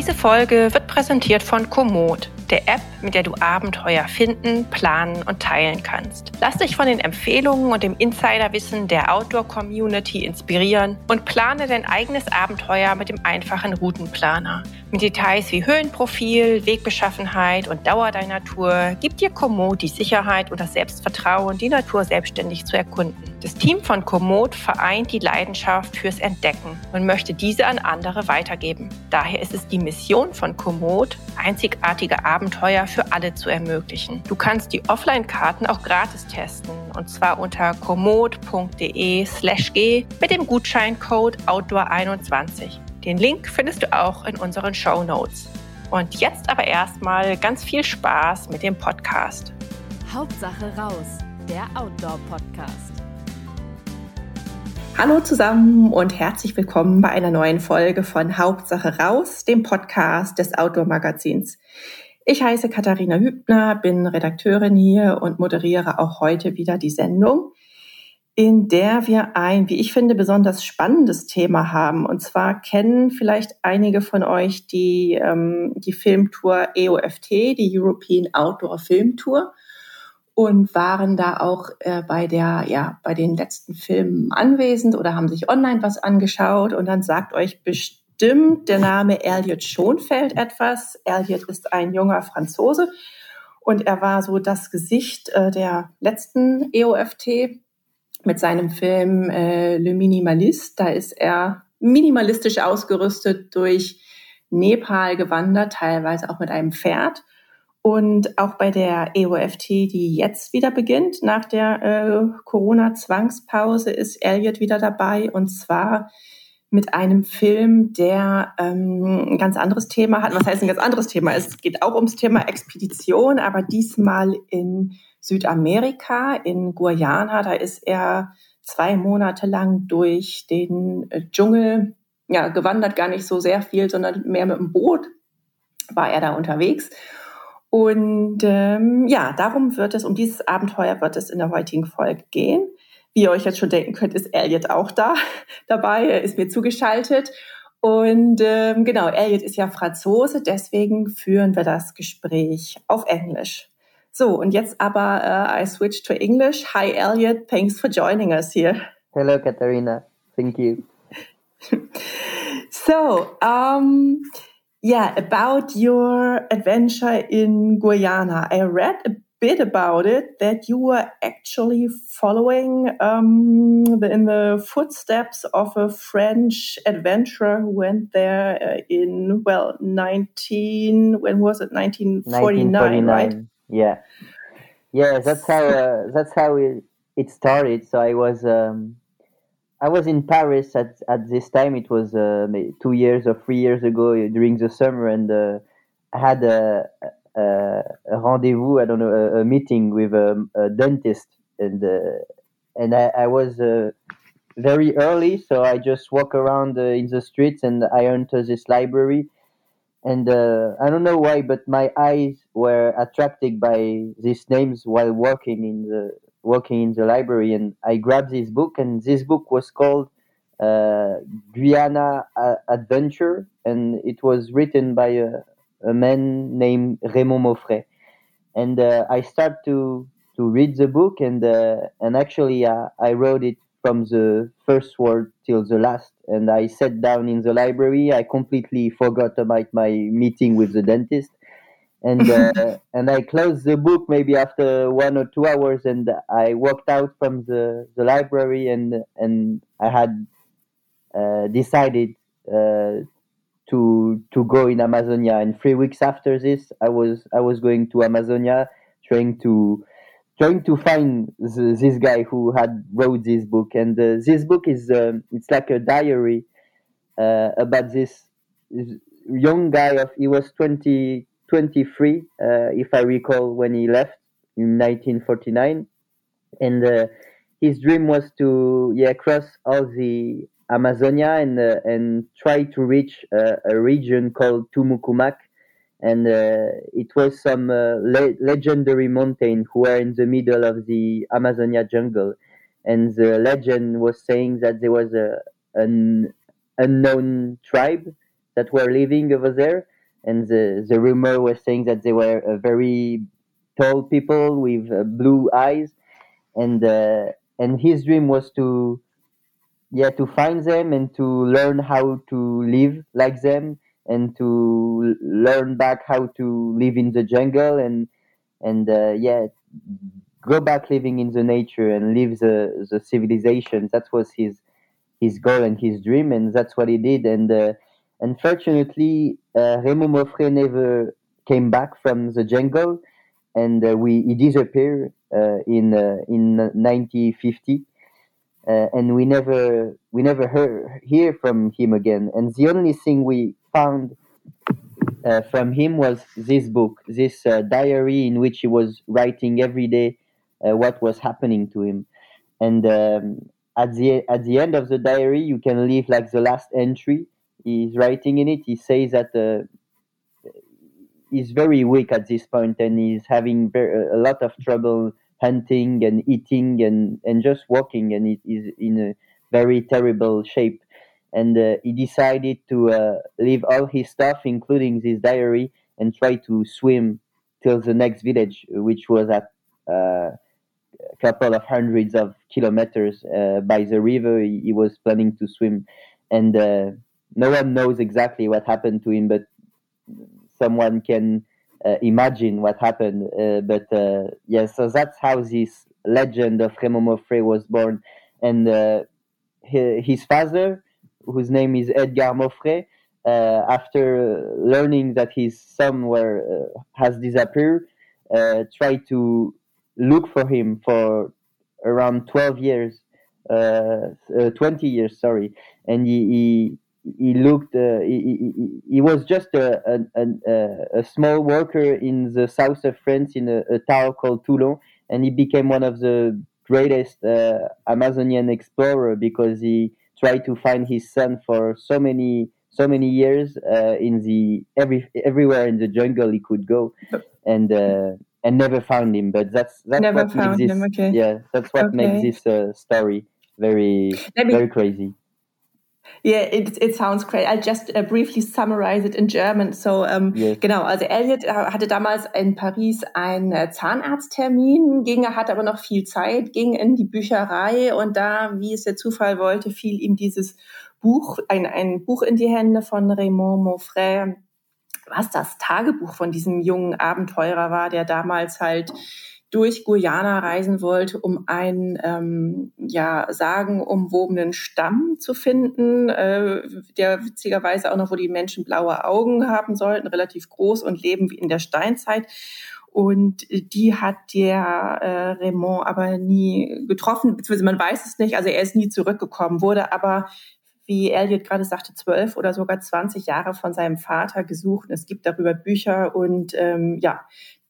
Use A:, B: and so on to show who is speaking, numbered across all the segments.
A: Diese Folge wird präsentiert von Komoot, der App, mit der du Abenteuer finden, planen und teilen kannst. Lass dich von den Empfehlungen und dem Insiderwissen der Outdoor-Community inspirieren und plane dein eigenes Abenteuer mit dem einfachen Routenplaner. Mit Details wie Höhenprofil, Wegbeschaffenheit und Dauer deiner Tour gibt dir Komoot die Sicherheit und das Selbstvertrauen, die Natur selbstständig zu erkunden. Das Team von Komoot vereint die Leidenschaft fürs Entdecken und möchte diese an andere weitergeben. Daher ist es die Mission von Komoot, einzigartige Abenteuer für alle zu ermöglichen. Du kannst die Offline-Karten auch gratis testen und zwar unter komoot.de/g mit dem Gutscheincode Outdoor21. Den Link findest du auch in unseren Show Notes. Und jetzt aber erstmal ganz viel Spaß mit dem Podcast.
B: Hauptsache raus, der Outdoor-Podcast.
A: Hallo zusammen und herzlich willkommen bei einer neuen Folge von Hauptsache raus, dem Podcast des Outdoor-Magazins. Ich heiße Katharina Hübner, bin Redakteurin hier und moderiere auch heute wieder die Sendung in der wir ein, wie ich finde, besonders spannendes Thema haben. Und zwar kennen vielleicht einige von euch die, ähm, die Filmtour EOFT, die European Outdoor Film Tour, und waren da auch äh, bei der, ja, bei den letzten Filmen anwesend oder haben sich online was angeschaut. Und dann sagt euch bestimmt der Name Elliot Schonfeld etwas. Elliot ist ein junger Franzose und er war so das Gesicht äh, der letzten EOFT mit seinem Film äh, Le Minimalist. Da ist er minimalistisch ausgerüstet durch Nepal gewandert, teilweise auch mit einem Pferd. Und auch bei der EOFT, die jetzt wieder beginnt, nach der äh, Corona-Zwangspause, ist Elliot wieder dabei. Und zwar mit einem Film, der ähm, ein ganz anderes Thema hat. Was heißt ein ganz anderes Thema? Es geht auch ums Thema Expedition, aber diesmal in Südamerika, in Guyana. Da ist er zwei Monate lang durch den äh, Dschungel ja, gewandert, gar nicht so sehr viel, sondern mehr mit dem Boot war er da unterwegs. Und ähm, ja, darum wird es, um dieses Abenteuer wird es in der heutigen Folge gehen. Wie ihr euch jetzt schon denken könnt, ist Elliot auch da dabei, er ist mir zugeschaltet. Und ähm, genau, Elliot ist ja Franzose, deswegen führen wir das Gespräch auf Englisch. So, und jetzt aber uh, I switch to English. Hi, Elliot. Thanks for joining us here.
C: Hello, Katharina. Thank you.
A: so, um, yeah, about your adventure in Guyana. I read a bit about it that you were actually following um, the, in the footsteps of a French adventurer who went there uh, in well 19 when was it? 1949, 1949. right?
C: Yeah. Yeah that's how uh, that's how it, it started. So i was um, i was in paris at, at this time. It was uh, two years or three years ago during the summer and uh, i had a, a, a, rendezvous i don't know a, a meeting with a, a, dentist. And uh, and i, I was uh, very early so i just walk around uh, in the streets and i enter this library. And uh, I don't know why, but my eyes were attracted by these names while walking in the walking in the library, and I grabbed this book, and this book was called uh, Guyana Adventure, and it was written by a, a man named Raymond Maufrais, and uh, I start to to read the book, and uh, and actually uh, I wrote it from the first word till the last. And I sat down in the library. I completely forgot about my meeting with the dentist. And uh, and I closed the book maybe after one or two hours, and I walked out from the, the library, and and I had uh, decided uh, to to go in Amazonia. And three weeks after this, I was I was going to Amazonia, trying to trying to find the, this guy who had wrote this book and uh, this book is um, it's like a diary uh, about this, young guy of he was 20 23 uh, if i recall when he left in 1949 and uh, his dream was to yeah cross all the amazonia and uh, and try to reach a region called Tumuc-Humac. And uh, it was some uh, le- legendary mountain who were in the middle of the Amazonia jungle, and the legend was saying that there was a an unknown tribe that were living over there, and the the rumor was saying that they were uh, very tall people with uh, blue eyes, and uh, and his dream was to yeah to find them and to learn how to live like them and to learn back how to live in the jungle and and uh, yeah go back living in the nature and live the the civilization. That was his his goal and his dream and that's what he did. And uh, unfortunately uh, Raymond Maufrais never came back from the jungle and uh, we he disappeared uh, in uh, in 1950 uh, and we never we never heard hear from him again. And the only thing we found uh, from him was this book, this uh, diary in which he was writing every day uh, what was happening to him. And um, at the at the end of the diary, you can leave like the last entry. He's writing in it. He says that uh, he's very weak at this point and he's having a lot of trouble hunting and eating and, and just walking, and it is in a very terrible shape. And uh, he decided to uh, leave all his stuff, including his diary, and try to swim till the next village, which was at uh, a couple of hundreds of kilometers uh, by the river. He, he, was planning to swim, and uh, no one knows exactly what happened to him, but someone can imagine what happened. Uh, but uh, yeah, so that's how this legend of Raymond Maufrais was born. And his father, whose name is Edgar Maufrais, uh, after learning that his son were, uh, has disappeared, uh, tried to look for him for around 12 years, 20 years, sorry. And he, he looked uh, he, he, he, was just a, a, a, small worker in the south of France in a, a town called Toulon and he became one of the greatest uh, Amazonian explorer because he tried to find his son for so many so many years uh, in the every everywhere in the jungle he could go and uh, and never found him but that's that's
A: never
C: what
A: found
C: makes
A: him,
C: this,
A: okay.
C: yeah that's what
A: okay.
C: makes this uh, story very me, very crazy
A: Yeah, it, it sounds great. I'll just uh, briefly summarize it in German. So, ähm, yeah. genau, also Elliot äh, hatte damals in Paris einen äh, Zahnarzttermin, ging, er hatte aber noch viel Zeit, ging in die Bücherei und da, wie es der Zufall wollte, fiel ihm dieses Buch, ein, ein Buch in die Hände von Raymond Moffret, was das Tagebuch von diesem jungen Abenteurer war, der damals halt durch Guyana reisen wollte, um einen ähm, ja sagenumwobenen Stamm zu finden, äh, der witzigerweise auch noch, wo die Menschen blaue Augen haben sollten, relativ groß und leben wie in der Steinzeit. Und die hat der äh, Raymond aber nie getroffen, beziehungsweise man weiß es nicht. Also er ist nie zurückgekommen, wurde aber wie Elliot gerade sagte, zwölf oder sogar 20 Jahre von seinem Vater gesucht. Es gibt darüber Bücher und ähm, ja,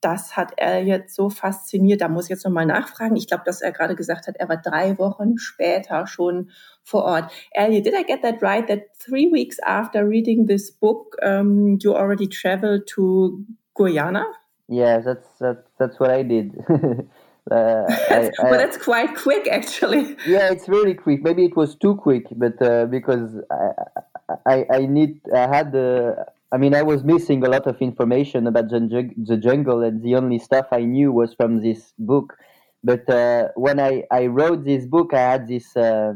A: das hat er jetzt so fasziniert. Da muss ich jetzt nochmal nachfragen. Ich glaube, dass er gerade gesagt hat, er war drei Wochen später schon vor Ort. Elliot, did I get that right? That three weeks after reading this book, um, you already traveled to Guyana?
C: Yeah, that's that's that's what I did.
A: Uh, I, I, well, that's quite quick, actually.
C: Yeah, it's really quick. Maybe it was too quick, but uh, because I, I, I need, I had the, I mean, I was missing a lot of information about the, jungle, and the only stuff I knew was from this book. But uh, when I, I wrote this book, I had this. Uh,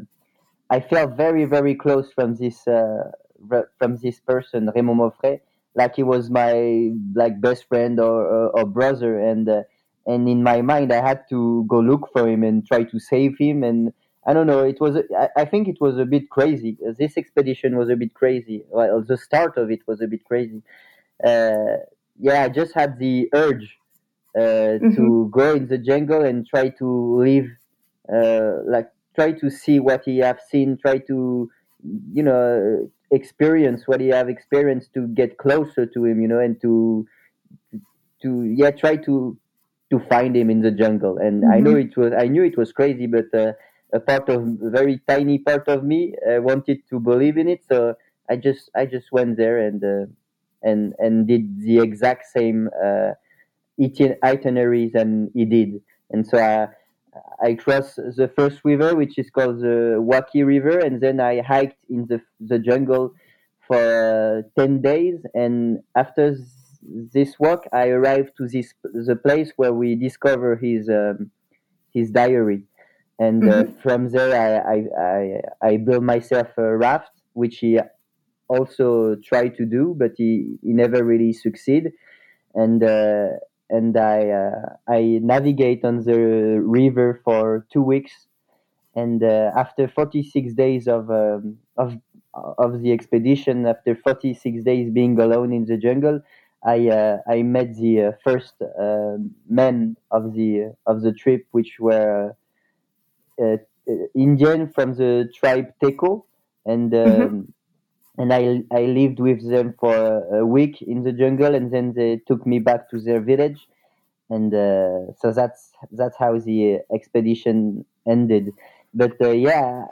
C: I felt very very close from this uh, from this person, Raymond Maufrais, like he was my like best friend or or, or brother, and uh, and in my mind, I had to go look for him and try to save him and I don't know. It was. I think it was a bit crazy. This expedition was a bit crazy. Well, the start of it was a bit crazy. Uh, yeah, I just had the urge uh, mm-hmm. to go in the jungle and try to live, uh, like try to see what he have seen, try to, you know, experience what he have experienced to get closer to him, you know, and to, to yeah, try to to find him in the jungle. And mm-hmm. I know it was. I knew it was crazy, but uh, a part of a very tiny part of me uh, wanted to believe in it. So i just i just went there and uh, and and did the exact same uh, itineraries than he did. And so i i crossed the first river which is called the waki river and then i hiked in the the jungle for uh, 10 days. And after this walk i arrived to this the place where we discover his um, his diary and uh, mm-hmm. from there I, I, I i built myself a raft which he also tried to do but he, he never really succeed and uh, and i uh, i navigate on the river for two weeks and uh, after 46 days of um, of of the expedition, after 46 days being alone in the jungle, I uh, I met the uh, first uh, men of the of the trip, which were uh, uh, Indian from the tribe Teko, and um, mm-hmm. and I I lived with them for a week in the jungle, and then they took me back to their village, and uh, so that's that's how the expedition ended. But yeah,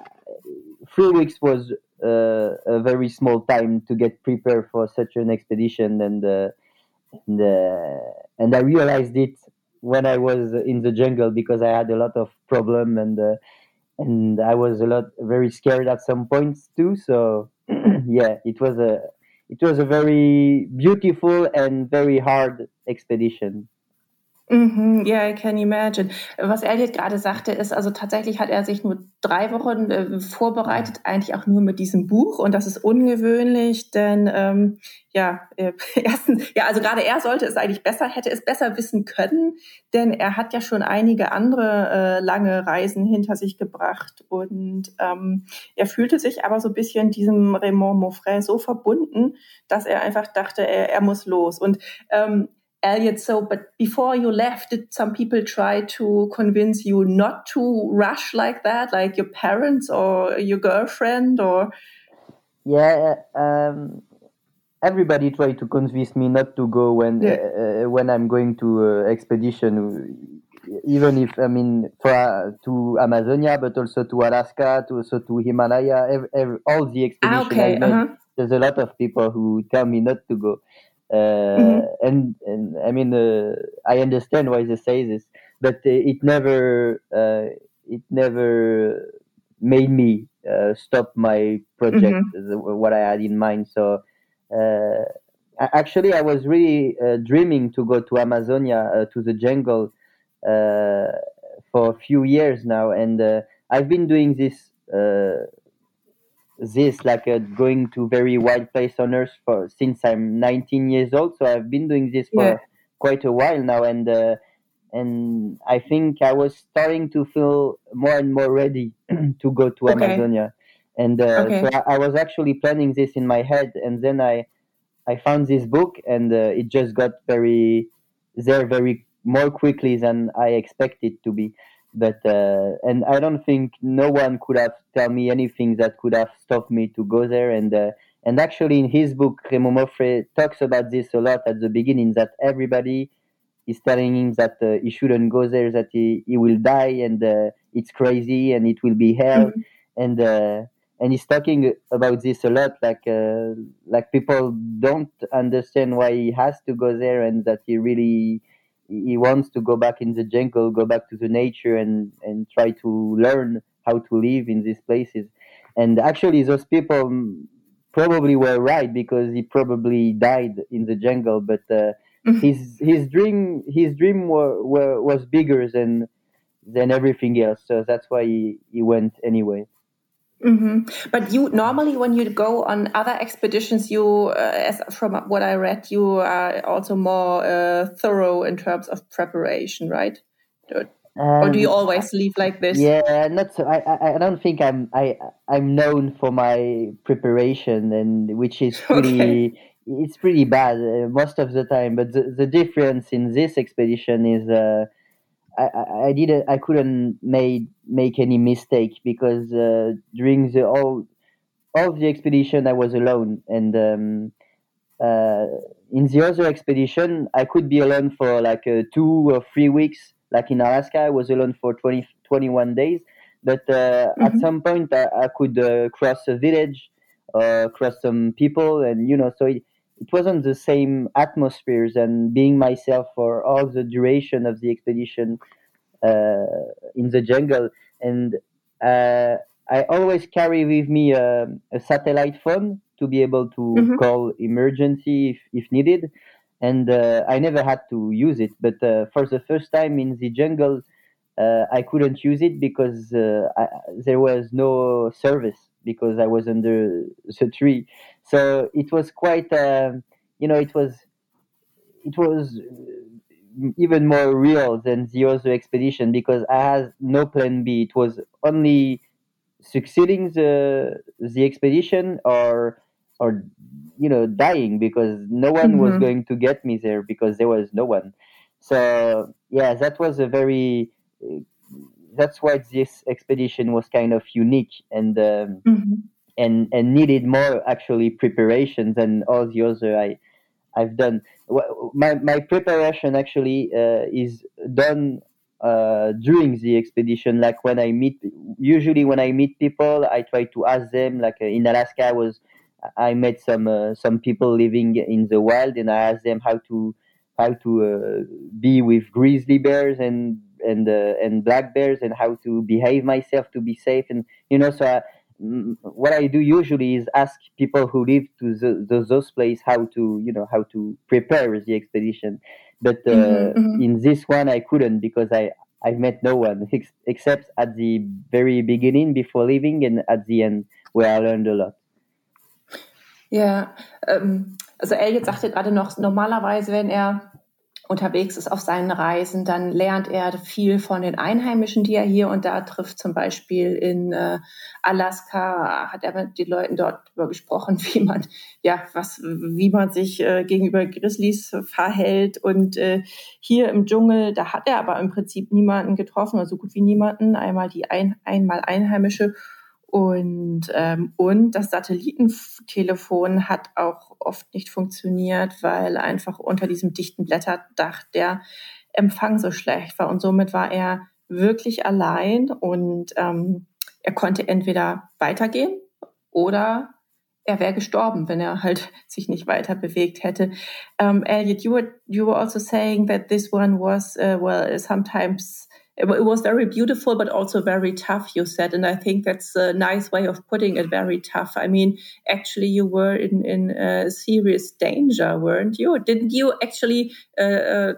C: three weeks was uh, a very small time to get prepared for such an expedition, and uh, and, uh, and I realized it when I was in the jungle because I had a lot of problem and uh, and I was a lot very scared at some points too. So yeah, it was a it was a very beautiful and very hard expedition.
A: Mhm, ja, I can imagine. Was Elliot gerade sagte, ist, also tatsächlich hat er sich nur drei Wochen äh, vorbereitet, eigentlich auch nur mit diesem Buch. Und das ist ungewöhnlich, denn ähm, ja, äh, erstens, ja, also gerade er sollte es eigentlich besser, hätte es besser wissen können, denn er hat ja schon einige andere äh, lange Reisen hinter sich gebracht. Und ähm, er fühlte sich aber so ein bisschen diesem Raymond Moffret so verbunden, dass er einfach dachte, er, er muss los. Und ähm, Elliot, so, but before you left, did some people try to convince you not to rush like that, like your parents or your girlfriend or?
C: Yeah, um, everybody tried to convince me not to go when yeah. uh, when I'm going to uh, expedition, even if I mean for, uh, to Amazonia, but also to Alaska, to also to Himalaya, every, every, all the expeditions. Ah, okay. uh -huh. There's a lot of people who tell me not to go mm-hmm. Uh, and and I mean uh, I understand why they say this, but it never uh, it never made me stop my project mm-hmm. what I had in mind. So actually, I was really dreaming to go to Amazonia to the jungle for a few years now, and I've been doing this this like uh, going to very wild place on earth for since i'm 19 years old so i've been doing this for yeah. quite a while now and uh, and i think i was starting to feel more and more ready to go to okay. amazonia and uh, okay. so I, I, was actually planning this in my head and then i i found this book and uh, it just got very there very more quickly than i expected to be but uh, and I don't think no one could have tell me anything that could have stopped me to go there. And uh, and actually, in his book, Raymond Maufrais talks about this a lot at the beginning. That everybody is telling him that uh, he shouldn't go there, that he, he will die, and uh, it's crazy, and it will be hell, mm-hmm. and uh, and he's talking about this a lot. Like uh, like people don't understand why he has to go there, and that he really he wants to go back in the jungle, go back to the nature, and and try to learn how to live in these places. And actually, those people probably were right because he probably died in the jungle. But uh, mm-hmm. his his dream his dream were, were, was bigger than than everything else. So that's why he, he went anyway.
A: Mm-hmm. But you normally, when you go on other expeditions, you, uh, as from what I read, you are also more uh, thorough in terms of preparation, right? Um, or do you um, always leave like this?
C: Yeah, not so. I, I, don't think I'm I I'm known for my preparation, and which is pretty. Okay. It's pretty bad uh, most of the time. But the, the difference in this expedition is. Uh, I, I didn't I couldn't made make any mistake because uh, during the all all the expedition I was alone. And um, uh, in the other expedition I could be alone for like uh, two or three weeks. Like in Alaska I was alone for 20, 21 days. But uh, mm-hmm. at some point I, I could uh, cross a village uh, cross some people and you know so it, it wasn't the same atmospheres and being myself for all the duration of the expedition uh, in the jungle and uh, I always carry with me a, a satellite phone to be able to mm-hmm. call emergency if, if needed. And uh, I never had to use it, but uh, for the first time in the jungle, uh, I couldn't use it because uh, I, there was no service because I was under the tree. So it was quite, uh, you know, it was, it was even more real than the other expedition because I had no plan B. It was only succeeding the the expedition or or you know dying because no one mm-hmm. was going to get me there because there was no one. So yeah, that was a very that's why this expedition was kind of unique and um, mm-hmm. and and needed more actually preparation than all the other I I've done. My my preparation actually uh, is done uh, during the expedition. Like when I meet, usually when I meet people, I try to ask them. Like uh, in Alaska, I was I met some uh, some people living in the wild, and I asked them how to how to uh, be with grizzly bears and and uh, and black bears and how to behave myself to be safe and you know so I, what I do usually is ask people who live to the, the, those places how to you know how to prepare the expedition but uh, mm-hmm, mm-hmm. in this one I couldn't because I I met no one ex- except at the very beginning before leaving and at the end where I learned a lot.
A: Ja, ähm, also Elliot sagte gerade noch, normalerweise, wenn er unterwegs ist auf seinen Reisen, dann lernt er viel von den Einheimischen, die er hier und da trifft. Zum Beispiel in äh, Alaska hat er mit den Leuten dort darüber gesprochen, wie man, ja, was, wie man sich äh, gegenüber Grizzlies verhält. Und äh, hier im Dschungel, da hat er aber im Prinzip niemanden getroffen, oder so gut wie niemanden. Einmal die ein, einmal Einheimische und, ähm, und das Satellitentelefon hat auch oft nicht funktioniert, weil einfach unter diesem dichten Blätterdach der Empfang so schlecht war. Und somit war er wirklich allein und ähm, er konnte entweder weitergehen oder er wäre gestorben, wenn er halt sich nicht weiter bewegt hätte. Um, Elliot, you were you were also saying that this one was uh, well sometimes it, was very beautiful, but also very tough, you said. And I think that's a nice way of putting it, very tough. I mean, actually, you were in, in uh, serious danger, weren't you? Didn't you actually uh, uh,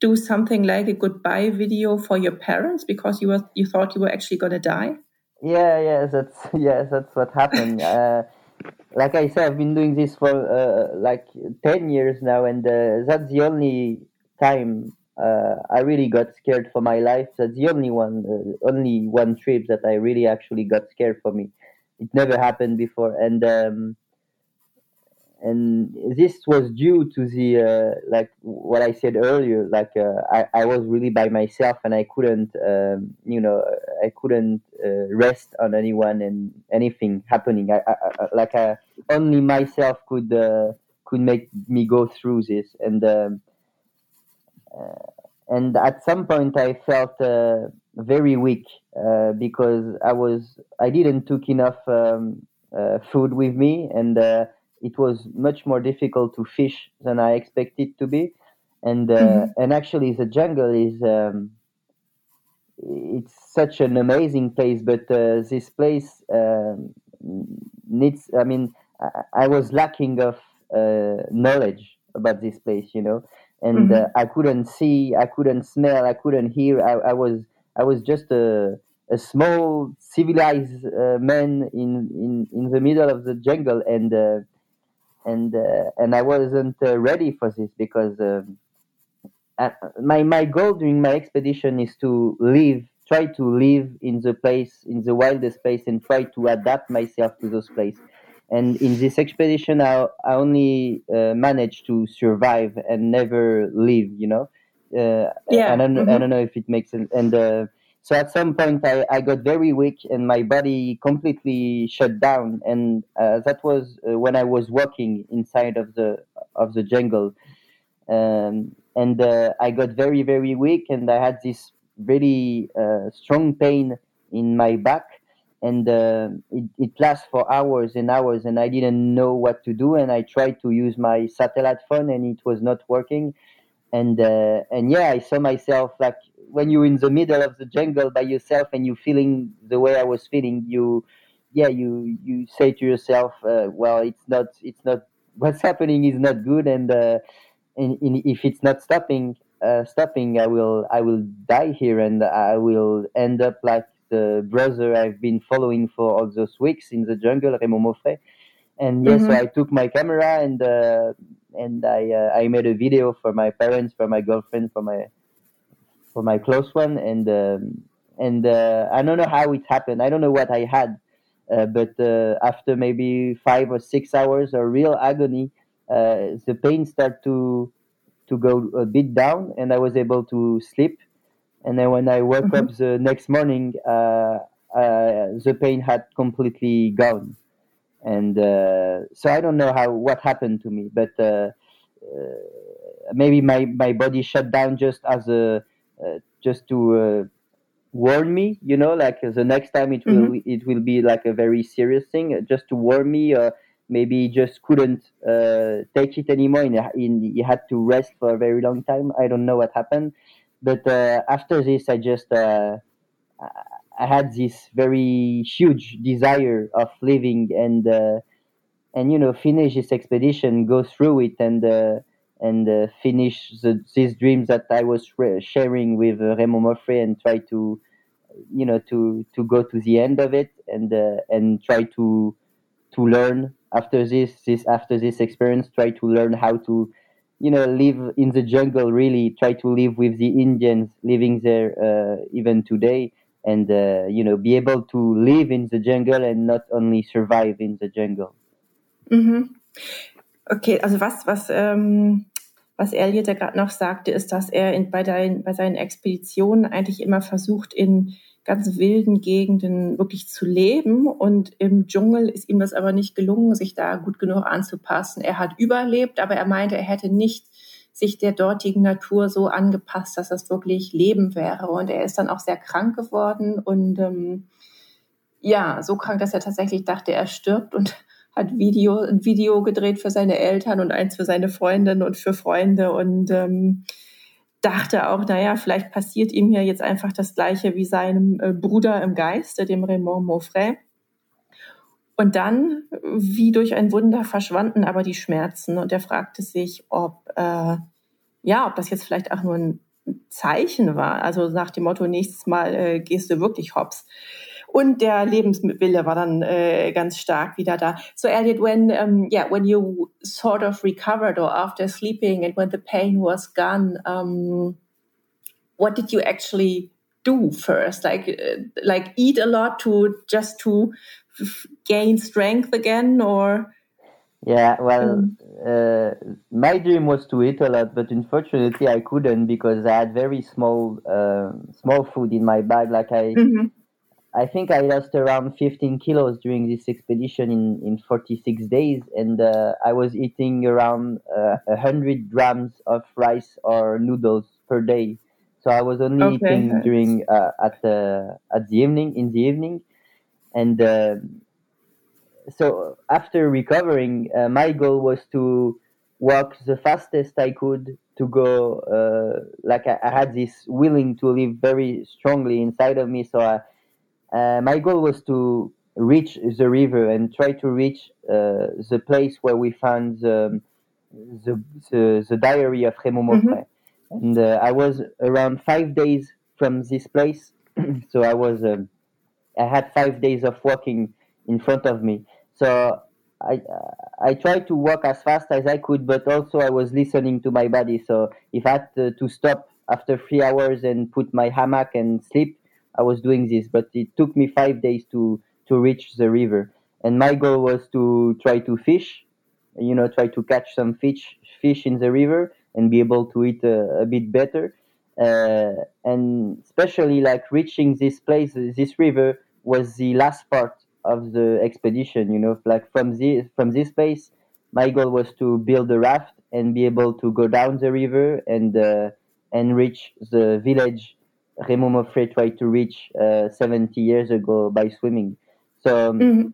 A: do something like a goodbye video for your parents because you, were, you thought you were actually going to die?
C: Yeah, yeah, that's yeah, that's what happened. uh, like I said, I've been doing this for uh, like ten years now, and uh, that's the only time uh, I really got scared for my life. That's the only one, uh, only one trip that I really actually got scared for me. It never happened before, and um, and this was due to the uh, like what I said earlier. Like uh, I, I was really by myself, and I couldn't, um, you know, I couldn't uh, rest on anyone and anything happening. I, I, I like only myself could could make me go through this, and. Um, uh, and at some point I felt uh, very weak uh, because I was I didn't took enough um, food with me and it was much more difficult to fish than I expected to be, and uh, mm-hmm. and actually the jungle is um, it's such an amazing place, but uh, this place um, needs. I mean, I, I was lacking of uh, knowledge about this place, you know, and mm-hmm. uh, I couldn't see, I couldn't smell, I couldn't hear. I, I was I was just a a small civilized uh, man in, in in the middle of the jungle, and uh, and uh, and I wasn't uh, ready for this because um, my my goal during my expedition is to live, try to live in the place, in the wildest place, and try to adapt myself to those places and in this expedition i, I only uh, managed to survive and never leave you know? Uh, yeah I don't, mm-hmm. I don't know if it makes sense. And uh, so at some point I, I got very weak and my body completely shut down. And uh, that was uh, when i was walking inside of the of the jungle. Um, and uh, i got very very weak and i had this really strong pain in my back and uh, it, it lasts for hours and hours and i didn't know what to do and i tried to use my satellite phone and it was not working. And uh, and yeah, I saw myself like when you're in the middle of the jungle by yourself and you're feeling the way I was feeling, you yeah you you say to yourself, uh, well, it's not it's not what's happening is not good, and uh, and, and if it's not stopping uh, stopping, I will I will die here, and I will end up like the brother I've been following for all those weeks in the jungle, Raymond Maufrais. And yes, mm-hmm. so I took my camera and uh, and I uh, I made a video for my parents, for my girlfriend, for my for my close one, and um, and uh, I don't know how it happened. I don't know what I had, uh, but uh, after maybe five or six hours of real agony, uh, the pain started to to go a bit down, and I was able to sleep. And then when I woke mm-hmm. up the next morning, the pain had completely gone and uh, so I don't know how what happened to me, but uh, uh, maybe my, my body shut down just as a just to warn me you know like the next time it will mm-hmm. it will be like a very serious thing just to warn me or maybe just couldn't uh, take it anymore and, he had to rest for a very long time i don't know what happened but uh, after this i just uh, I had this very huge desire of living and uh, and you know finish this expedition, go through it, and uh, and uh, finish the, these dreams that I was sharing with uh, Raymond and try to you know to to go to the end of it, and uh, and try to to learn after this this after this experience, try to learn how to you know live in the jungle. Really try to live with the Indians living there uh, even today and uh, you know be able to live in the jungle and not only survive in the jungle.
A: Mhm. Okay, also was was ähm, was Elliot ja gerade noch sagte, ist, dass er in, bei, dein, bei seinen Expeditionen eigentlich immer versucht, in ganz wilden Gegenden wirklich zu leben. Und im Dschungel ist ihm das aber nicht gelungen, sich da gut genug anzupassen. Er hat überlebt, aber er meinte, er hätte nicht sich der dortigen Natur so angepasst, dass das wirklich Leben wäre. Und er ist dann auch sehr krank geworden und ähm, ja, so krank, dass er tatsächlich dachte, er stirbt und hat Video, ein Video gedreht für seine Eltern und eins für seine Freundin und für Freunde und ähm, dachte auch, naja, vielleicht passiert ihm hier jetzt einfach das Gleiche wie seinem äh, Bruder im Geiste, dem Raymond Maufray. Und dann, wie durch ein Wunder, verschwanden aber die Schmerzen und er fragte sich, ob, äh, ja, ob das jetzt vielleicht auch nur ein Zeichen war. Also nach dem Motto, nächstes Mal äh, gehst du wirklich hops. Und der Lebenswille war dann äh, ganz stark wieder da. So Elliot, when um, yeah, when you sort of recovered or after sleeping and when the pain was gone, um, what did you actually do first? Like, uh, like eat a lot to just to gain strength again or
C: yeah well um, uh, my dream was to eat a lot but unfortunately i couldn't because i had very small uh, small food in my bag like i mm-hmm. I think i lost around 15 kilos during this expedition in in 46 days and uh, i was eating around uh, 100 grams of rice or noodles per day so i was only okay. eating during uh, at the at the evening in the evening and uh, so after recovering, uh, my goal was to walk the fastest I could to go. Uh, like I, I, had this willing to live very strongly inside of me. So I, uh, my goal was to reach the river and try to reach uh, the place where we found the the, the, the diary of Raymond Maufrais. Mm-hmm. And uh, I was around five days from this place, so I was. Um, I had five days of walking in front of me. So I I tried to walk as fast as I could, but also I was listening to my body. So if I had to, to stop after three hours and put my hammock and sleep, I was doing this. But it took me five days to to reach the river. And my goal was to try to fish, you know, try to catch some fish fish in the river and be able to eat a, a bit better uh, and especially like reaching this place, this river was the last part of the expedition. You know, like from this from this place, my goal was to build a raft and be able to go down the river and uh, and reach the village Raymond Maufrais tried to reach uh, 70 years ago by swimming. So um, mm-hmm.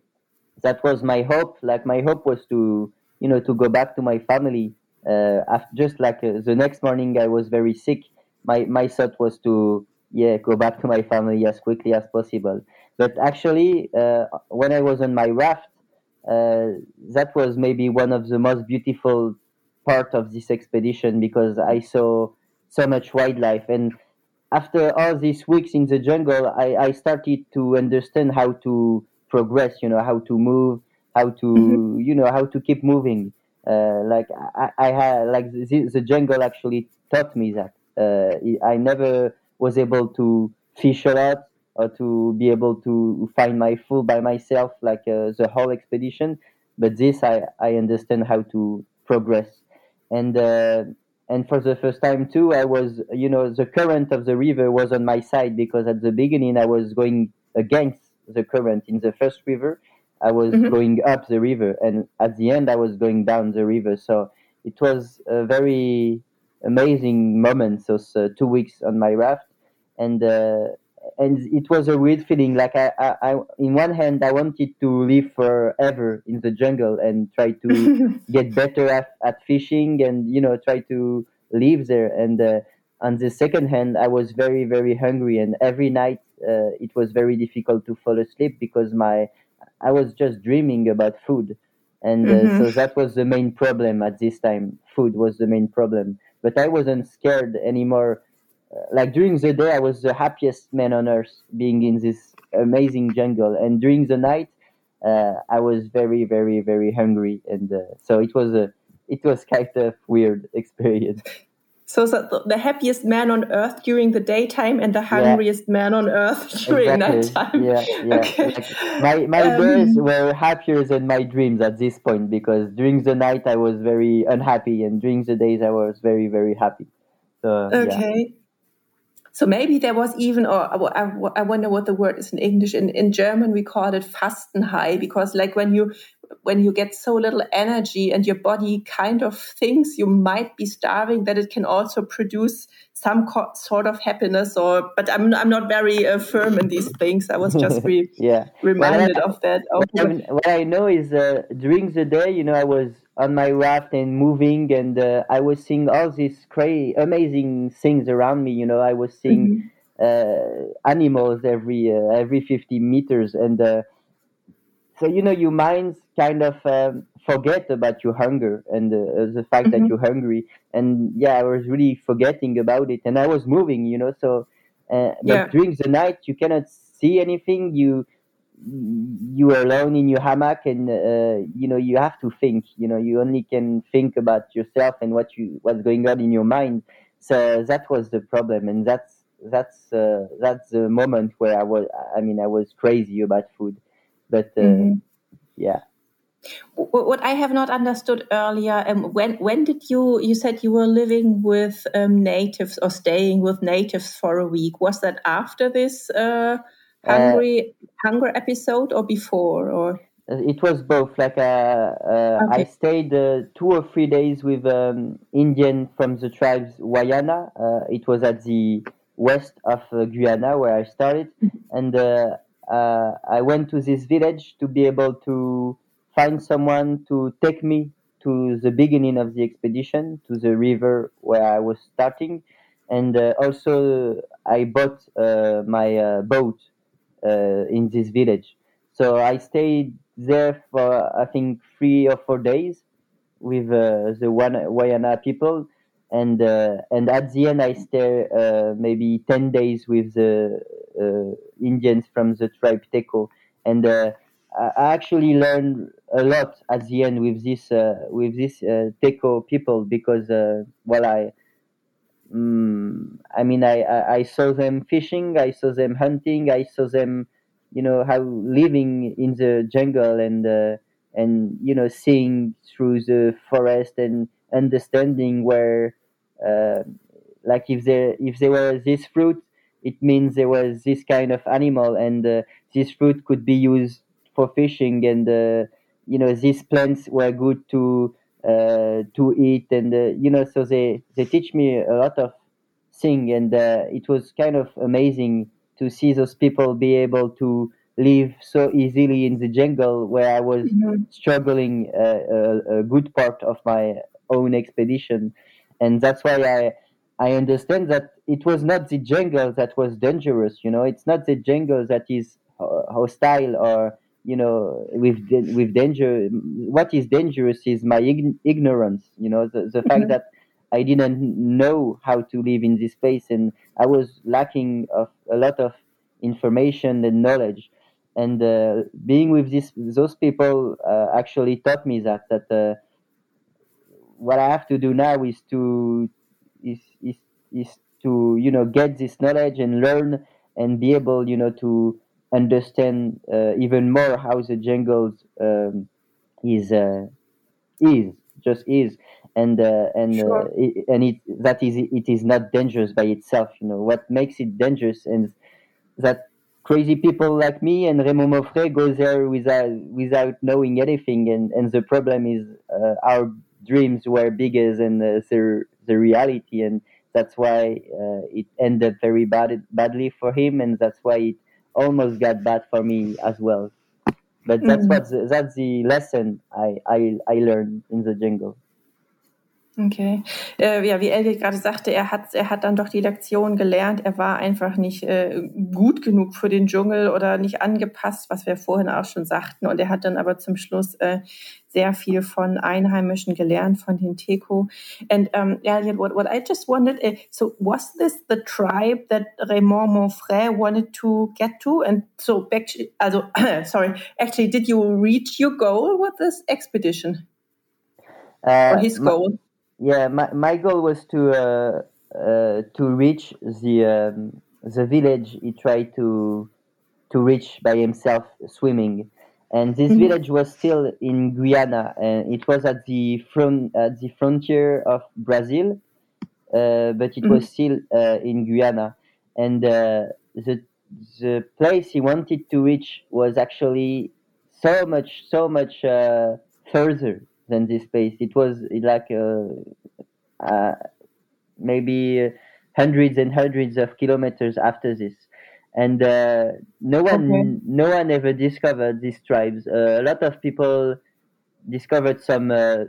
C: that was my hope. Like my hope was to you know to go back to my family uh, after, just like uh, the next morning I was very sick. My my thought was to yeah go back to my family as quickly as possible. But actually, uh, when I was on my raft, uh, that was maybe one of the most beautiful part of this expedition because I saw so much wildlife and after all these weeks in the jungle, I, I started to understand how to progress, you know, how to move, how to, mm-hmm. you know, how to keep moving. Uh, like I, I had, like the, the, jungle actually taught me that. Uh, I never was able to fish a lot or to be able to find my food by myself, like uh, the whole expedition. But this, I, I understand how to progress. And uh, and for the first time too i was you know the current of the river was on my side because at the beginning i was going against the current. In the first river i was mm-hmm. going up the river and at the end i was going down the river. So it was a very amazing moment those uh, two weeks on my raft. And uh, and it was a weird feeling like I, I, I, in one hand i wanted to live forever in the jungle and try to get better at, at fishing and you know try to live there. And uh, on the second hand i was very very hungry. And every night uh, it was very difficult to fall asleep because my i was just dreaming about food. And uh, mm-hmm. so that was the main problem at this time. Food was the main problem. But i wasn't scared anymore like during the day i was the happiest man on earth being in this amazing jungle and during the night uh, i was very very very hungry and uh, so it was a it was kind of weird experience
A: so the, the happiest man on earth during the daytime and the hungriest yeah. man on earth during exactly. nighttime.
C: Yeah, yeah. Okay. My my um, days were happier than my dreams at this point because during the night I was very unhappy and during the days I was very very happy.
A: So, okay. Yeah. So maybe there was even, or I wonder what the word is in English. In, in German, we call it Fastenhigh because, like, when you when you get so little energy and your body kind of thinks you might be starving, that it can also produce some sort of happiness. Or, but I'm I'm not very uh, firm in these things. I was just re yeah. reminded I, of that.
C: What, I, what I know is uh, during the day, you know, I was on my raft and moving and uh, i was seeing all these crazy amazing things around me you know i was seeing mm-hmm. uh, animals every uh, every 50 meters and uh, so you know your minds kind of um, forget about your hunger and uh, the fact mm-hmm. that you're hungry and yeah i was really forgetting about it and i was moving you know so uh, but yeah. during the night you cannot see anything you you are alone in your hammock and uh, you know you have to think you know you only can think about yourself and what you what's going on in your mind so that was the problem and that's that's uh, that's the moment where i was i mean i was crazy about food but uh, mm-hmm. yeah
A: what I have not understood earlier, um, when when did you you said you were living with um, natives or staying with natives for a week? Was that after this uh, hungry uh, hunger episode or before or
C: it was both like uh, uh, okay. i stayed uh, two or three days with um, indian from the tribes wayana uh, it was at the west of uh, guyana where i started mm-hmm. and i went to this village to be able to find someone to take me to the beginning of the expedition to the river where i was starting. And also i bought my boat uh, in this village. So I stayed there for I think three or four days with uh, the Wayana people, and uh, and at the end I stayed uh, maybe ten days with the uh, Indians from the tribe Teko, and uh, I actually learned a lot at the end with this with this Teko people because well I Mm, I mean, I, I, I, saw them fishing, I saw them hunting, I saw them, you know, how living in the jungle and uh, and you know seeing through the forest and understanding where, uh, like if there if there was this fruit, it means there was this kind of animal, and uh, this fruit could be used for fishing, and uh, you know these plants were good to uh, to eat and uh, you know so they they teach me a lot of things and uh, it was kind of amazing to see those people be able to live so easily in the jungle where I was mm-hmm. struggling uh, a, a, good part of my own expedition, and that's why I I understand that it was not the jungle that was dangerous. You know, it's not the jungle that is hostile or you know with with danger. What is dangerous is my ignorance. You know, the the mm-hmm. fact that I didn't know how to live in this place, and I was lacking of a lot of information and knowledge. And uh, being with this, those people uh, actually taught me that that uh, what I have to do now is to is is is to you know get this knowledge and learn and be able you know to understand uh, even more how the jungle um, is uh, is just is. And uh, and sure. it, and it that is it is not dangerous by itself you know. What makes it dangerous and that crazy people like me and Raymond Maufrais go there without without knowing anything, and and the problem is uh, our dreams were bigger than uh, the the reality, and that's why uh, it ended very bad badly for him, and that's why it almost got bad for me as well. But that's mm-hmm. what the, that's the lesson I, I I learned in the jungle.
A: Okay. Äh, ja, wie Elliot gerade sagte, er hat, er hat dann doch die Lektion gelernt. Er war einfach nicht äh, gut genug für den Dschungel oder nicht angepasst, was wir vorhin auch schon sagten. Und er hat dann aber zum Schluss äh, sehr viel von Einheimischen gelernt, von den Teko. And um, Elliot, what, what I just wondered, uh, so was this the tribe that Raymond Monfray wanted to get to? And so, actually, also, sorry, actually, did you reach your goal with this expedition? Uh, or his goal?
C: Yeah, my, my goal was to uh, uh, to reach the um, the village he tried to to reach by himself swimming, and this mm-hmm. village was still in Guyana, and it was at the front at the frontier of Brazil, uh, but it mm-hmm. was still uh, in Guyana, and uh, the the place he wanted to reach was actually so much so much uh, further than this place. It was like uh, uh, maybe hundreds and hundreds of kilometers after this, and uh, no one okay. no one ever discovered these tribes. Uh, a lot of people discovered some uh,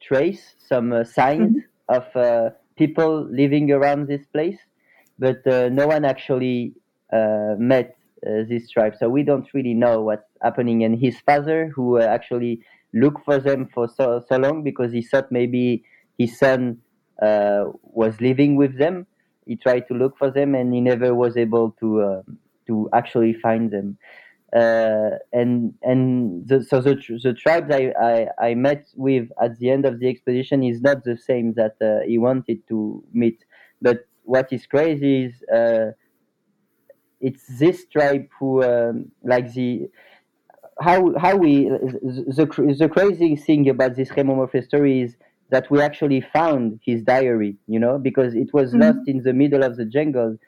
C: trace, some uh, signs mm-hmm. of people living around this place, but no one actually met uh, this tribe. So we don't really know what's happening. And his father, who uh, actually look for them for so, so long because he thought maybe his son uh, was living with them. He tried to look for them and he never was able to uh, to actually find them. Uh, and and the, so the, the tribes I, I, I, met with at the end of the expedition is not the same that uh, he wanted to meet. But what is crazy is uh, it's this tribe who um, like the how how we the the crazy thing about this Raymond Maufrais story is that we actually found his diary, you know, because it was mm-hmm. lost in the middle of the jungle,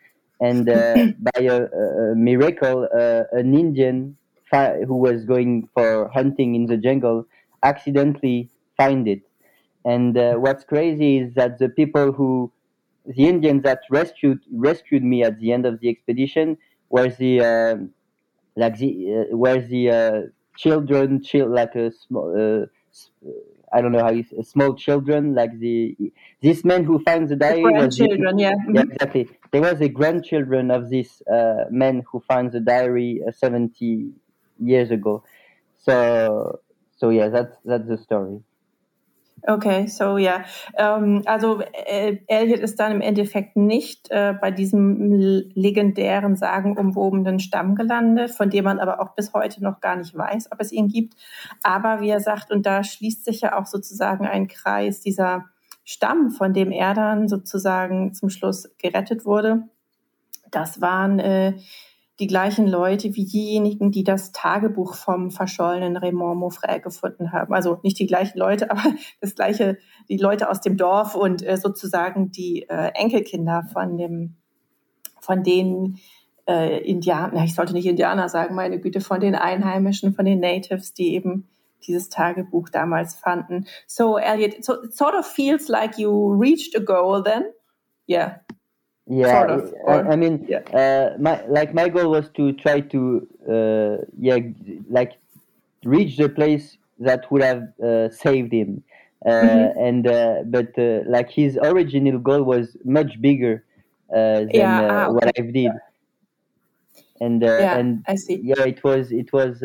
C: and uh, by a, a miracle, uh, an Indian fi- who was going for hunting in the jungle accidentally find it. And uh, what's crazy is that the people who, the Indians that rescued rescued me at the end of the expedition, were the um, like the uh, where the uh, children chill like a small uh, I don't know how you say, small children like the this man who finds the diary
A: the grandchildren
C: yeah. yeah exactly. There was a grandchildren of this uh, man who finds the diary uh, 70 years ago. So so yeah that's that's the story
A: Okay, so ja. Ähm, also äh, Elliot ist dann im Endeffekt nicht äh, bei diesem legendären, sagenumwobenen Stamm gelandet, von dem man aber auch bis heute noch gar nicht weiß, ob es ihn gibt. Aber wie er sagt, und da schließt sich ja auch sozusagen ein Kreis, dieser Stamm, von dem er dann sozusagen zum Schluss gerettet wurde, das waren äh, die gleichen Leute wie diejenigen, die das Tagebuch vom verschollenen Raymond Maufray gefunden haben. Also nicht die gleichen Leute, aber das gleiche, die Leute aus dem Dorf und äh, sozusagen die äh, Enkelkinder von dem, von den äh, Indianern, ich sollte nicht Indianer sagen, meine Güte, von den Einheimischen, von den Natives, die eben dieses Tagebuch damals fanden. So, Elliot, so it sort of feels like you reached a goal then. Yeah.
C: Yeah sort of, or, I, mean yeah. uh, my like my goal was to try to uh, yeah like reach the place that would have uh, saved him mm-hmm. and but like his original goal was much bigger than
A: Yeah, ah,
C: what. I did. And
A: Yeah,
C: and
A: I see.
C: yeah, it was it was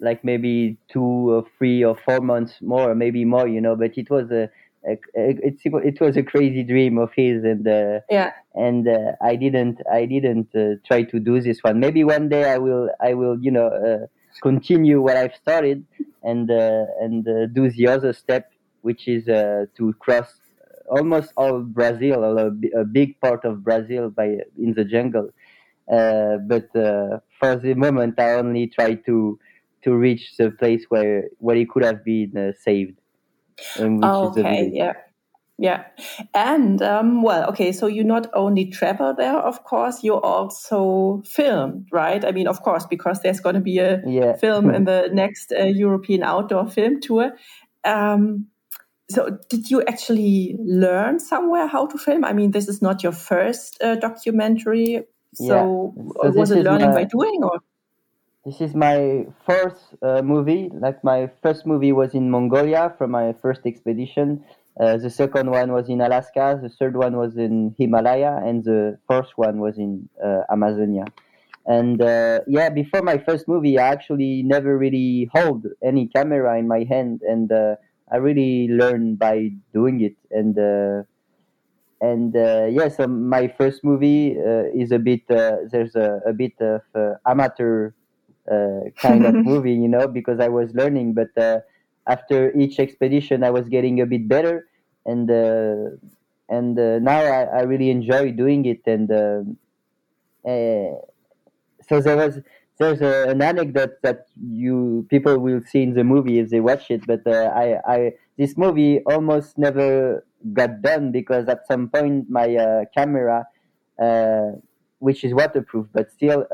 C: like maybe two or three or four months more, maybe more, you know. But it was a, a it was a crazy dream of his, and uh,
A: Yeah.
C: and uh, I didn't I didn't uh, try to do this one. Maybe one day I will I will you know uh, continue what I've started and uh, and uh, do the other step, which is uh, to cross almost all Brazil or a, a big part of Brazil by in the jungle. Uh, but uh, for the moment, I only try to to reach the place where where he could have been uh, saved, which
A: Okay, yeah. Yeah. And um, well, okay, so you not only travel there, of course, you also film right? I mean, of course, because there's going to be a
C: Yeah.
A: film in the next uh, European Outdoor Film Tour. Um, so, did you actually learn somewhere how to film? I mean, this is not your first uh, documentary.
C: Yeah.
A: So,
C: So
A: was it learning
C: my
A: by doing or?
C: This is my first uh, movie. Like my first movie was in Mongolia for my first expedition. Uh, the second one was in Alaska. The third one was in Himalaya, and the fourth one was in uh, Amazonia. And uh, yeah, before my first movie, I actually never really hold any camera in my hand, and uh, I really learned by doing it. And uh, and uh, yeah, so my first movie uh, is a bit uh, there's a, a bit of amateur kind of movie, you know, because I was learning. But uh, after each expedition, I was getting a bit better, and uh, and uh, now I, I really enjoy doing it. And uh, uh, so there was there's a, an anecdote that you people will see in the movie if they watch it. But uh, I I this movie almost never got done because at some point my uh, camera, uh, which is waterproof but still.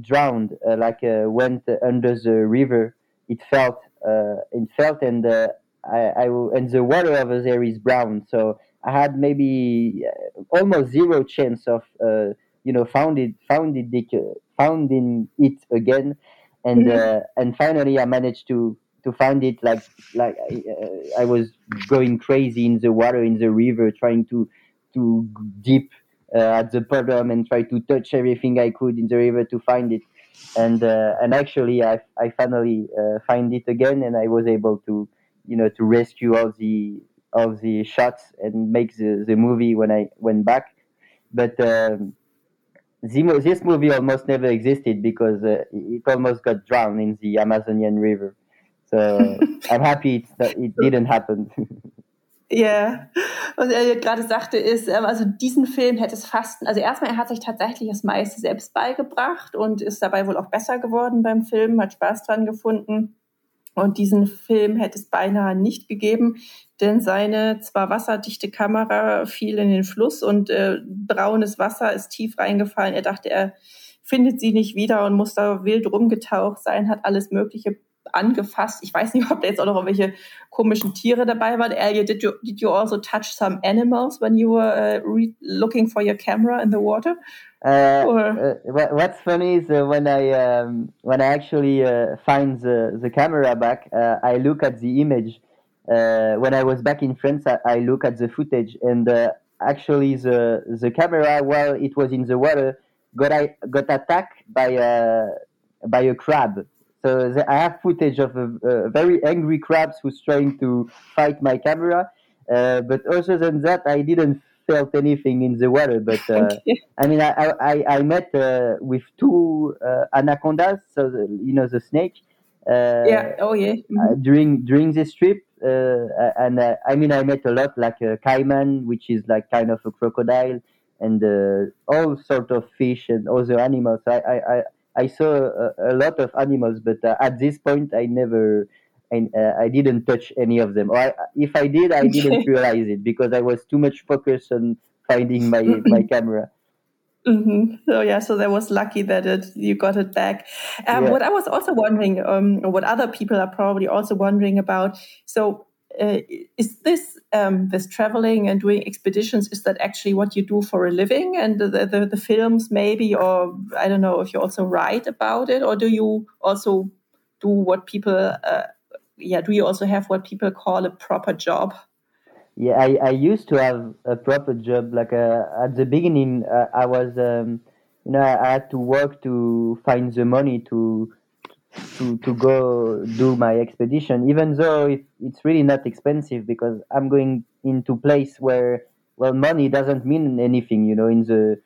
C: Drowned, uh, like uh, went under the river. It felt, uh, it felt, and uh, I, I, and the water over there is brown. So I had maybe almost zero chance of, uh, you know, found it, found it, finding it again, and
A: Mhm.
C: uh, and finally I managed to to find it. Like like uh, I was going crazy in the water in the river, trying to to dip uh, at the problem and try to touch everything I could in the river to find it. And uh, and actually, I I finally uh, find it again, and I was able to you know to rescue all the all the shots and make the, the movie when I went back. But um, the, this movie almost never existed because uh, it almost got drowned in the Amazonian River. So I'm happy it's that it didn't happen.
A: Ja, was er gerade sagte, ist, ähm, also diesen Film hätte es fast, also erstmal, er hat sich tatsächlich das meiste selbst beigebracht und ist dabei wohl auch besser geworden beim Film, hat Spaß dran gefunden. Und diesen Film hätte es beinahe nicht gegeben, denn seine zwar wasserdichte Kamera fiel in den Fluss und äh, braunes Wasser ist tief reingefallen. Er dachte, er findet sie nicht wieder und muss da wild rumgetaucht sein, hat alles Mögliche angefasst. Ich weiß nicht, ob da jetzt auch noch irgendwelche komischen Tiere dabei waren. Elliot, did you, did you also touch some animals when you were uh, re looking for your camera in the water?
C: Uh, uh, what, what's funny is uh, when I um, when I actually uh, find the, the camera back, uh, I look at the image. Uh, when I was back in France, I, I look at the footage, and uh, actually the the camera, while it was in the water, got I got attacked by a by a crab. So the, I have footage of a, a very angry crabs who's trying to fight my camera. Uh, but other than that, I didn't felt anything in the water. But uh, I mean, I I, I- met uh, with two uh, anacondas, so the, you know the snake. Uh,
A: Yeah, oh yeah.
C: uh, during during this trip, uh, and uh, I mean, I met a lot like a caiman, which is like kind of a crocodile, and uh, all sort of fish and other animals. I I, I, I saw a, a lot of animals, but uh, at this point, I never. I, uh, I didn't touch any of them. Or I, if I did, I didn't realize it because I was too much focused on finding my my camera.
A: hmm So yeah, so that was lucky that it you got it back. Um,
C: Yeah.
A: What I was also wondering, um, what other people are probably also wondering about. So, uh, is this um, this traveling and doing expeditions? Is that actually what you do for a living? And the the, the films maybe, or I don't know if you also write about it, or do you also do what people uh, yeah, do you also have what people call a proper job?
C: Yeah, I, I used to have a proper job. Like uh, at the beginning, uh, I was, um, you know, I had to work to find the money to to to go do my expedition. Even though it, it's really not expensive because I'm going into place where well, money doesn't mean anything. You know, in the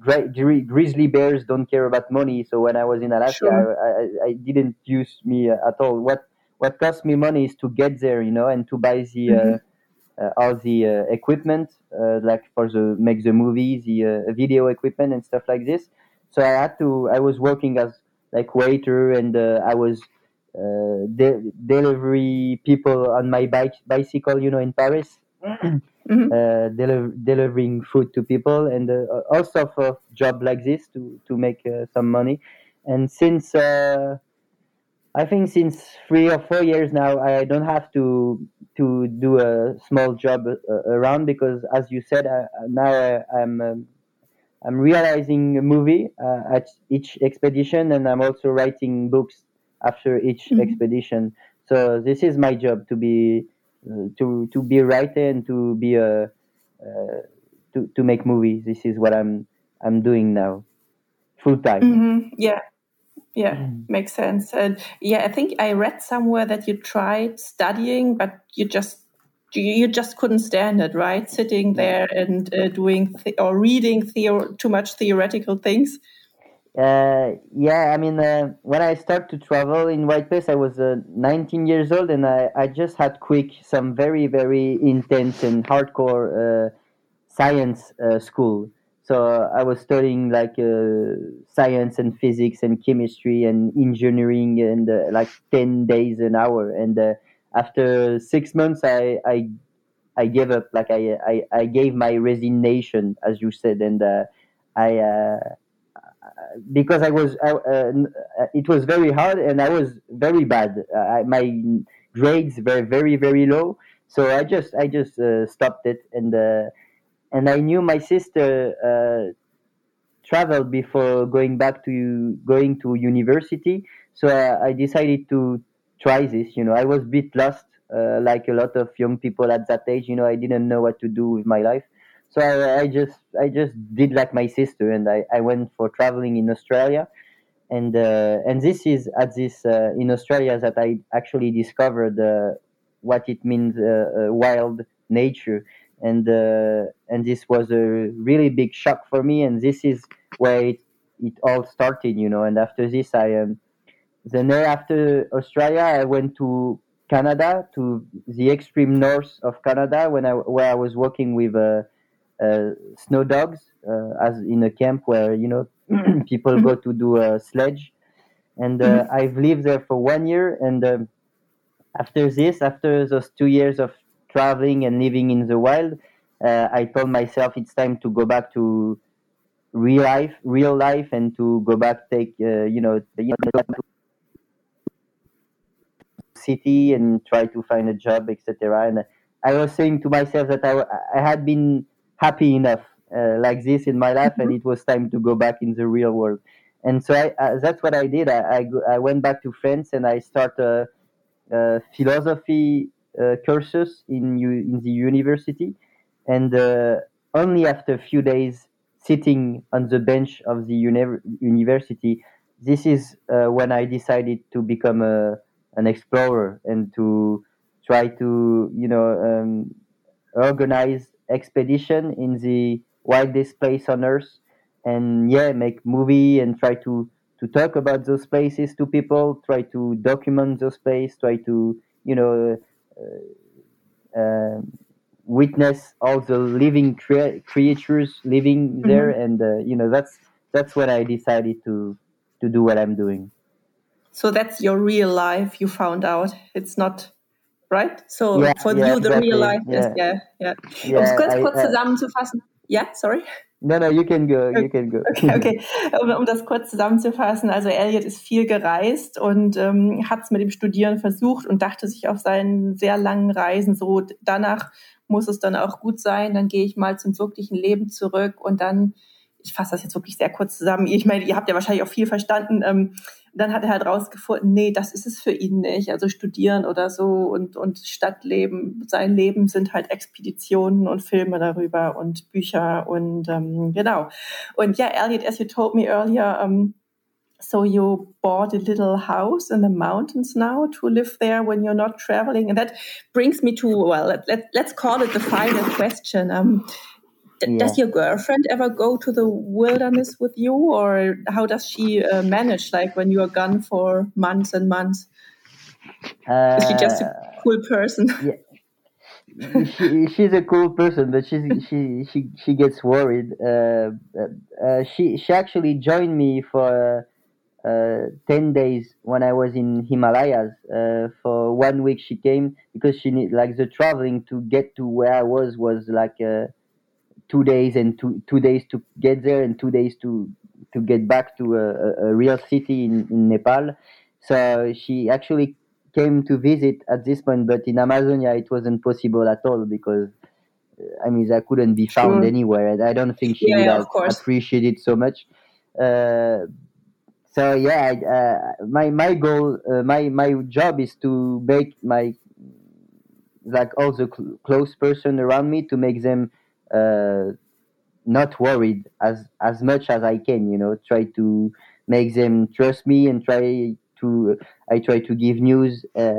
C: grizzly bears don't care about money. So when I was in Alaska, sure. I, I, I, didn't use me at all. What what cost me money is to get there, you know, and to buy the uh, mm-hmm. uh, all the uh, equipment, uh, like for the make the movie, the uh, video equipment and stuff like this. So I had to. I was working as like waiter, and uh, I was de- delivery people on my bike bicycle, you know, in Paris. mm-hmm. uh, deli- delivering food to people and uh, all sorts of job like this to to make uh, some money. And since uh, I think since three or four years now, I don't have to to do a small job uh, around because, as you said, uh, now I'm. Um, I'm realizing a movie at each expedition, and I'm also writing books after each mm-hmm. expedition. So this is my job to be to to be a writer and to be a uh, to to make movies. This is what I'm I'm doing now, full time.
A: Mm-hmm. Yeah, yeah, mm. makes sense. And yeah, I think I read somewhere that you tried studying, but you just you just couldn't stand it, right? Sitting there and uh, doing th- or reading theo- too much theoretical things.
C: Uh, yeah, I mean, uh, when I started to travel in White Place, I was uh, 19 years old, and I, I just had quick some very, very intense and hardcore uh, science uh, school. So I was studying like uh, science and physics and chemistry and engineering and like 10 days an hour. And after six months, I, I I gave up. Like I, I, I gave my resignation, as you said, and I because I was uh, uh, it was very hard and I was very bad. Uh, my grades were very very low, so I just I just uh, stopped it and uh, and I knew my sister uh, traveled before going back to going to university, so I decided to try this. You know, I was a bit lost, like a lot of young people at that age. You know, I didn't know what to do with my life so I, I, just I just did like my sister, and I, I went for traveling in Australia, and uh, and this is at this uh, in Australia that I actually discovered uh, what it means uh, uh, wild nature, and uh, and this was a really big shock for me, and this is where it, it all started, you know. And after this, I um, then after Australia, I went to Canada to the extreme north of Canada when I where I was working with a uh, snow dogs uh, as in a camp where you know people go to do a sledge and uh, mm-hmm. i've lived there for one year and um, after this after those two years of traveling and living in the wild uh, i told myself it's time to go back to real life real life and to go back take uh, you know the city and try to find a job etc and i was saying to myself that i, I had been happy enough uh, like this in my life, and mm-hmm. it was time to go back in the real world. And so I, uh, that's what I did. I, I, I, went back to France and I started a, a philosophy uh, cursus in in the university. And uh, only after a few days sitting on the bench of the uni- university, this is uh, when I decided to become a an explorer and to try to you know um, organize expedition in the wildest place on earth and yeah make movie and try to to talk about those places to people try to document those places try to you know uh, uh, witness all the living crea- creatures living mm-hmm. there and uh, you know that's that's when i decided to to do what i'm doing
A: so that's your real life you found out it's not right? So yeah, for yeah, you, the exactly. real life yeah. is, yeah, yeah. um es kurz, I, kurz zusammenzufassen. Ja, sorry.
C: No, no, you can go, you can go.
A: Okay, okay. Um, um das kurz zusammenzufassen, also Elliot ist viel gereist und ähm, hat es mit dem Studieren versucht und dachte sich auf seinen sehr langen Reisen so, danach muss es dann auch gut sein, dann gehe ich mal zum wirklichen Leben zurück und dann ich fasse das jetzt wirklich sehr kurz zusammen. Ich meine, ihr habt ja wahrscheinlich auch viel verstanden. Ähm, dann hat er halt rausgefunden, nee, das ist es für ihn nicht. Also studieren oder so und, und Stadtleben, sein Leben sind halt Expeditionen und Filme darüber und Bücher und ähm, genau. Und ja, Elliot, as you told me earlier, um, so you bought a little house in the mountains now to live there when you're not traveling. And that brings me to, well, let, let, let's call it the final question. Um, yeah. Does your girlfriend ever go to the wilderness with you, or how does she uh, manage? Like when you are gone for months and months, uh, is she just a uh, cool person?
C: Yeah. she, she's a cool person, but she's she she she gets worried. Uh, uh, she she actually joined me for uh, ten days when I was in Himalayas. Uh, for one week, she came because she need like the traveling to get to where I was was like two days and two two days to get there and two days to to get back to a, a real city in, in Nepal. So she actually came to visit at this point, but in Amazonia it wasn't possible at all because uh, I mean I couldn't be found sure. anywhere, and I don't think she yeah, would appreciate it so much. Uh, so yeah, uh, my my goal, uh, my my job is to make my like all the cl- close person around me to make them uh, not worried as as much as I can. You know, try to make them trust me and try to. I try to give news uh,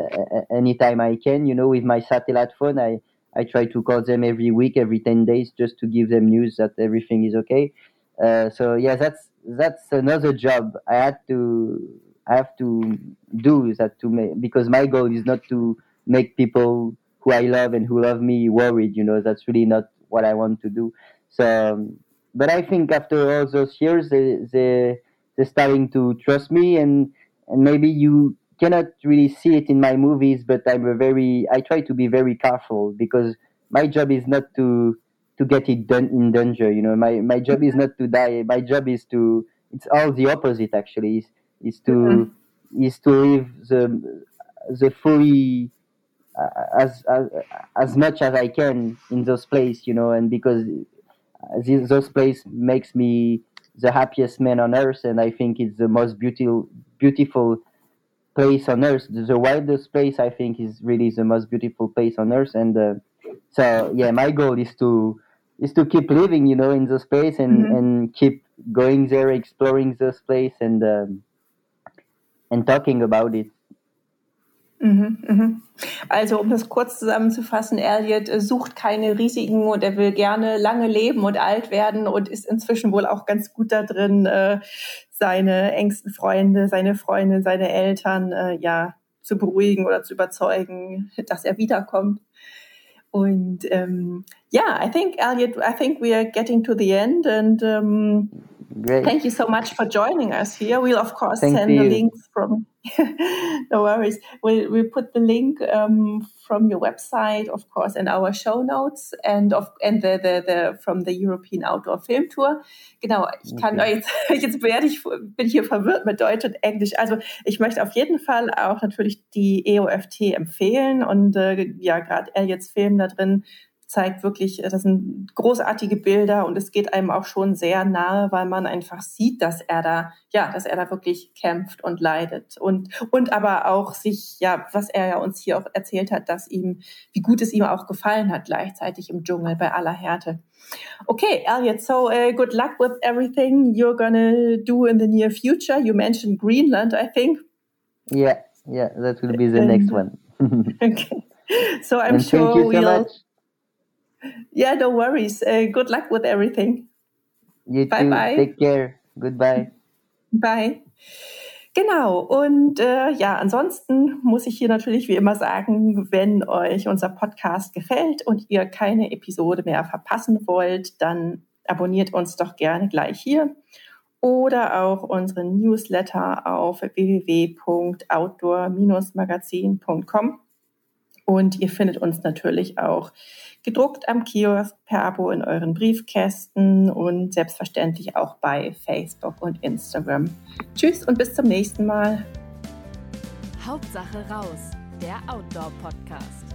C: anytime I can. You know, with my satellite phone, I I try to call them every week, every ten days, just to give them news that everything is okay. Uh, so yeah, that's that's another job I had to I have to do that to make because my goal is not to make people who I love and who love me worried. You know, that's really not what I want to do. So, um, but I think after all those years, they they they're starting to trust me, and and maybe you cannot really see it in my movies, but I'm a very I try to be very careful because my job is not to to get it done in danger. You know, my my job is not to die. My job is to it's all the opposite actually. Is is to mm-hmm. is to live the the fully as, as as much as I can in those places, you know, and because these, those places makes me the happiest man on earth, and I think it's the most beautiful beautiful place on earth. The wildest place I think is really the most beautiful place on earth, and uh, so yeah, my goal is to is to keep living, you know, in this place and mm-hmm. and keep going there, exploring this place, and um, and talking about it.
A: Mhm, mhm. Also um das kurz zusammenzufassen, Elliot äh, sucht keine Risiken und er will gerne lange leben und alt werden und ist inzwischen wohl auch ganz gut da drin, äh, seine engsten Freunde, seine Freunde, seine Eltern äh, ja zu beruhigen oder zu überzeugen, dass er wiederkommt. Und ähm, yeah, I think Elliot, I think we are getting to the end and um, Great. Thank you so much for joining us here. We'll of course Thank send you. the links from. no worries. We'll we'll put the link um, from your website, of course, in our show notes and of and the the, the from the European Outdoor Film Tour. Genau. Ich kann okay. jetzt jetzt werde ich bin hier verwirrt mit Deutsch und Englisch. Also ich möchte auf jeden Fall auch natürlich die EOFT empfehlen und äh, ja gerade Elliots Film da drin zeigt wirklich, äh, das sind großartige Bilder und es geht einem auch schon sehr nahe, weil man einfach sieht, dass er da, ja, dass er da wirklich kämpft und leidet und, und aber auch sich, ja, was er ja uns hier auch erzählt hat, dass ihm, wie gut es ihm auch gefallen hat, gleichzeitig im Dschungel bei aller Härte. Okay, Elliot, so uh, good luck with everything you're gonna do in the near future. You mentioned Greenland, I think.
C: Yeah, yeah, that will be the next one.
A: okay. So I'm and sure we'll. So yeah, no worries. Uh, good luck with everything.
C: You bye too. Bye. Take care. Goodbye.
A: Bye. Genau, und äh, ja, ansonsten muss ich hier natürlich wie immer sagen, wenn euch unser Podcast gefällt und ihr keine Episode mehr verpassen wollt, dann abonniert uns doch gerne gleich hier oder auch unseren Newsletter auf www.outdoor-magazin.com. Und ihr findet uns natürlich auch gedruckt am Kiosk per Abo in euren Briefkästen und selbstverständlich auch bei Facebook und Instagram. Tschüss und bis zum nächsten Mal.
B: Hauptsache raus, der Outdoor-Podcast.